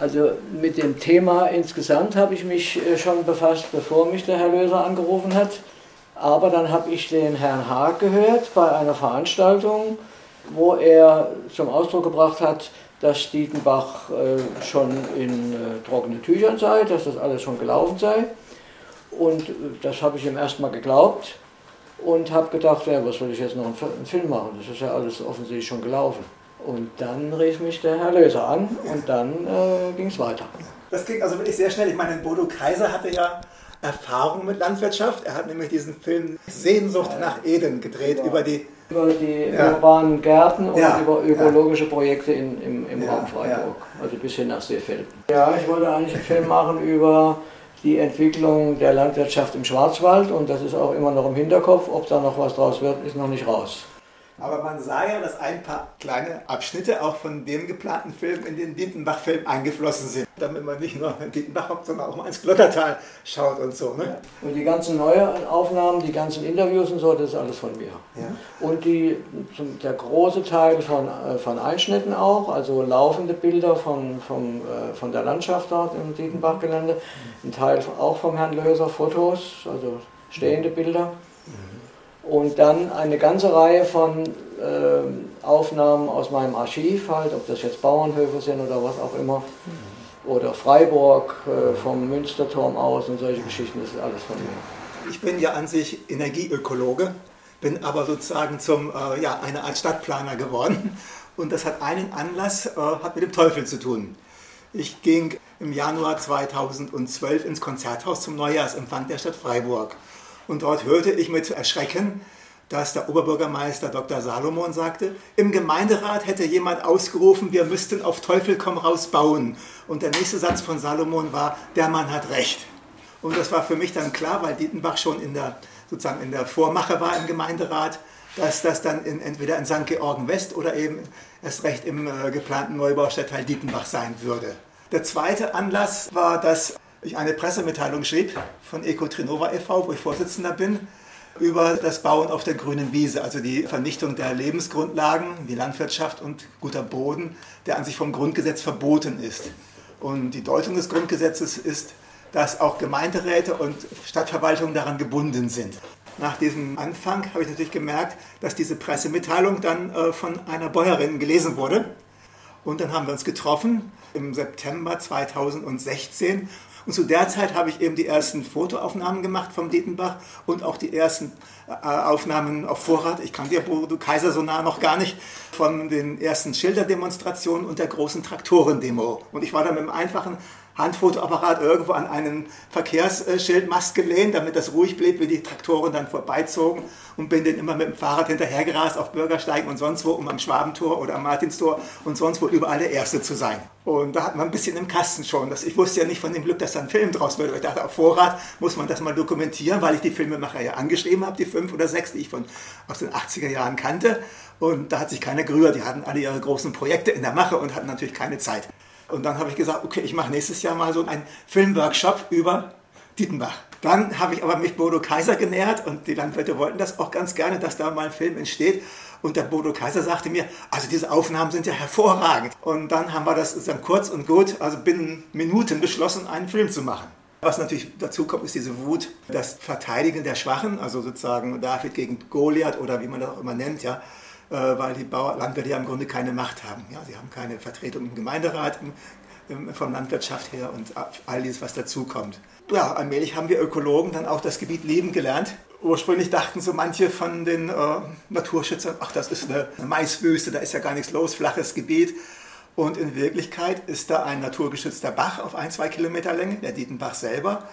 Also mit dem Thema insgesamt habe ich mich äh, schon befasst, bevor mich der Herr Löser angerufen hat. Aber dann habe ich den Herrn Haag gehört bei einer Veranstaltung, wo er zum Ausdruck gebracht hat, dass Dietenbach äh, schon in äh, trockenen Tüchern sei, dass das alles schon gelaufen sei. Und das habe ich ihm erstmal geglaubt und habe gedacht, ja, was soll ich jetzt noch einen Film machen? Das ist ja alles offensichtlich schon gelaufen. Und dann rief mich der Herr Löser an und dann äh, ging es weiter. Das ging also wirklich sehr schnell. Ich meine, Bodo Kaiser hatte ja Erfahrung mit Landwirtschaft. Er hat nämlich diesen Film Sehnsucht nach Eden gedreht über, über die über die ja. urbanen Gärten und ja. über ökologische Projekte in, im, im Raum Freiburg, also bis hin nach Seefelden. Ja, ich wollte eigentlich einen Film machen über die Entwicklung der Landwirtschaft im Schwarzwald und das ist auch immer noch im Hinterkopf. Ob da noch was draus wird, ist noch nicht raus. Aber man sah ja, dass ein paar kleine Abschnitte auch von dem geplanten Film in den Dietenbach-Film eingeflossen sind. Damit man nicht nur in Dietenbach kommt, sondern auch mal ins Glottertal schaut und so. Ne? Und die ganzen neuen Aufnahmen, die ganzen Interviews und so, das ist alles von mir. Ja. Und die, der große Teil von, äh, von Einschnitten auch, also laufende Bilder von, von, äh, von der Landschaft dort im Dietenbach-Gelände. Ein Teil auch vom Herrn Löser, Fotos, also stehende Bilder. Und dann eine ganze Reihe von äh, Aufnahmen aus meinem Archiv, halt, ob das jetzt Bauernhöfe sind oder was auch immer. Oder Freiburg äh, vom Münsterturm aus und solche Geschichten, das ist alles von mir. Ich bin ja an sich Energieökologe, bin aber sozusagen zum, äh, ja, eine Art Stadtplaner geworden. Und das hat einen Anlass, äh, hat mit dem Teufel zu tun. Ich ging im Januar 2012 ins Konzerthaus zum Neujahrsempfang der Stadt Freiburg. Und dort hörte ich mit Erschrecken, dass der Oberbürgermeister Dr. Salomon sagte, im Gemeinderat hätte jemand ausgerufen, wir müssten auf Teufel komm raus bauen. Und der nächste Satz von Salomon war, der Mann hat recht. Und das war für mich dann klar, weil Dietenbach schon in der, sozusagen in der Vormache war im Gemeinderat, dass das dann in, entweder in St. Georgen West oder eben erst recht im äh, geplanten Neubaustadtteil Dietenbach sein würde. Der zweite Anlass war, dass ich eine Pressemitteilung schrieb von Ecotrinova e.V., wo ich Vorsitzender bin, über das Bauen auf der grünen Wiese, also die Vernichtung der Lebensgrundlagen, wie Landwirtschaft und guter Boden, der an sich vom Grundgesetz verboten ist. Und die Deutung des Grundgesetzes ist, dass auch Gemeinderäte und Stadtverwaltungen daran gebunden sind. Nach diesem Anfang habe ich natürlich gemerkt, dass diese Pressemitteilung dann äh, von einer Bäuerin gelesen wurde. Und dann haben wir uns getroffen im September 2016 und zu der Zeit habe ich eben die ersten Fotoaufnahmen gemacht vom Dietenbach und auch die ersten äh, Aufnahmen auf Vorrat. Ich kannte ja Bodo Kaiser so nah noch gar nicht von den ersten Schilderdemonstrationen und der großen Traktorendemo. Und ich war da mit einem einfachen Handfotoapparat irgendwo an einen Verkehrsschildmast gelehnt, damit das ruhig blieb, wie die Traktoren dann vorbeizogen und bin dann immer mit dem Fahrrad hinterhergerast auf Bürgersteigen und sonst wo, um am Schwabentor oder am Martinstor und sonst wo überall der Erste zu sein. Und da hat man ein bisschen im Kasten schon. Ich wusste ja nicht von dem Glück, dass da ein Film draus wird. Ich dachte, auf Vorrat muss man das mal dokumentieren, weil ich die Filmemacher ja angeschrieben habe, die fünf oder sechs, die ich von, aus den 80er Jahren kannte. Und da hat sich keiner gerührt. Die hatten alle ihre großen Projekte in der Mache und hatten natürlich keine Zeit. Und dann habe ich gesagt, okay, ich mache nächstes Jahr mal so einen Filmworkshop über Dietenbach. Dann habe ich aber mich Bodo Kaiser genähert und die Landwirte wollten das auch ganz gerne, dass da mal ein Film entsteht. Und der Bodo Kaiser sagte mir, also diese Aufnahmen sind ja hervorragend. Und dann haben wir das dann kurz und gut, also binnen Minuten beschlossen, einen Film zu machen. Was natürlich dazu kommt, ist diese Wut, das Verteidigen der Schwachen, also sozusagen David gegen Goliath oder wie man das auch immer nennt, ja. Äh, weil die Bauer, Landwirte ja im Grunde keine Macht haben. Ja, sie haben keine Vertretung im Gemeinderat im, im, von Landwirtschaft her und all dieses, was dazukommt. Ja, allmählich haben wir Ökologen dann auch das Gebiet leben gelernt. Ursprünglich dachten so manche von den äh, Naturschützern, ach, das ist eine Maiswüste, da ist ja gar nichts los, flaches Gebiet. Und in Wirklichkeit ist da ein naturgeschützter Bach auf ein, zwei Kilometer Länge, der Dietenbach selber.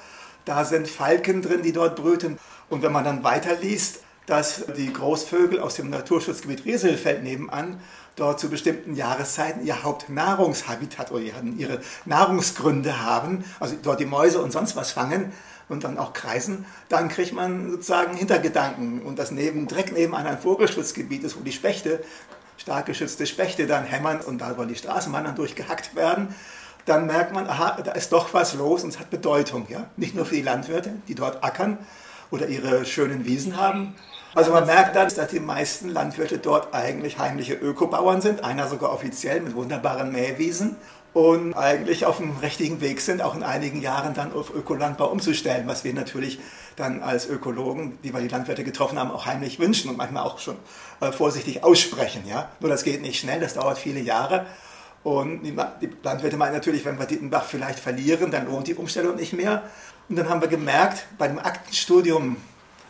Da sind Falken drin, die dort brüten. Und wenn man dann weiterliest, dass die Großvögel aus dem Naturschutzgebiet Rieselfeld nebenan dort zu bestimmten Jahreszeiten ihr Hauptnahrungshabitat oder ihre Nahrungsgründe haben, also dort die Mäuse und sonst was fangen und dann auch kreisen, dann kriegt man sozusagen Hintergedanken. Und das neben Dreck nebenan ein Vogelschutzgebiet ist, wo die Spechte, stark geschützte Spechte dann hämmern und da wollen die Straßenbahnen durchgehackt werden, dann merkt man, aha, da ist doch was los und es hat Bedeutung. Ja? Nicht nur für die Landwirte, die dort ackern oder ihre schönen Wiesen haben, also man merkt dann, dass die meisten Landwirte dort eigentlich heimliche Ökobauern sind, einer sogar offiziell mit wunderbaren Mähwiesen. und eigentlich auf dem richtigen Weg sind, auch in einigen Jahren dann auf Ökolandbau umzustellen, was wir natürlich dann als Ökologen, die wir die Landwirte getroffen haben, auch heimlich wünschen und manchmal auch schon äh, vorsichtig aussprechen. Ja? Nur das geht nicht schnell, das dauert viele Jahre. Und die, Landwirte meinen natürlich, wenn wir Dittenbach vielleicht verlieren, dann lohnt die Umstellung nicht mehr. Und dann haben wir gemerkt, bei dem Aktenstudium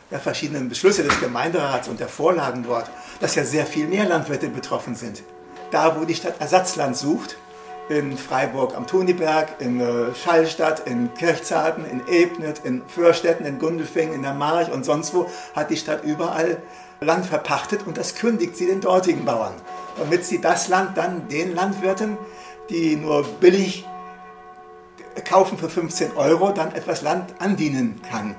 der verschiedenen Beschlüsse des Gemeinderats und der Vorlagen dort, dass ja sehr viel mehr Landwirte betroffen sind. Da, wo die Stadt Ersatzland sucht, in Freiburg am Tuniberg, in äh, Schallstadt, in Kirchzarten, in Ebnet, in Fürstetten, in Gundelfingen, in der March und sonst wo, hat die Stadt überall Land verpachtet und das kündigt sie den dortigen Bauern, damit sie das Land dann den Landwirten, die nur billig kaufen für 15 Euro, dann etwas Land andienen kann.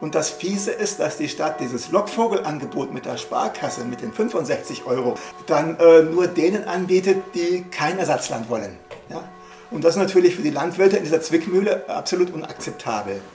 Und das Fiese ist, dass die Stadt dieses Lockvogelangebot mit der Sparkasse, mit den 65 Euro, dann äh, nur denen anbietet, die kein Ersatzland wollen. Ja? Und das ist natürlich für die Landwirte in dieser Zwickmühle absolut unakzeptabel.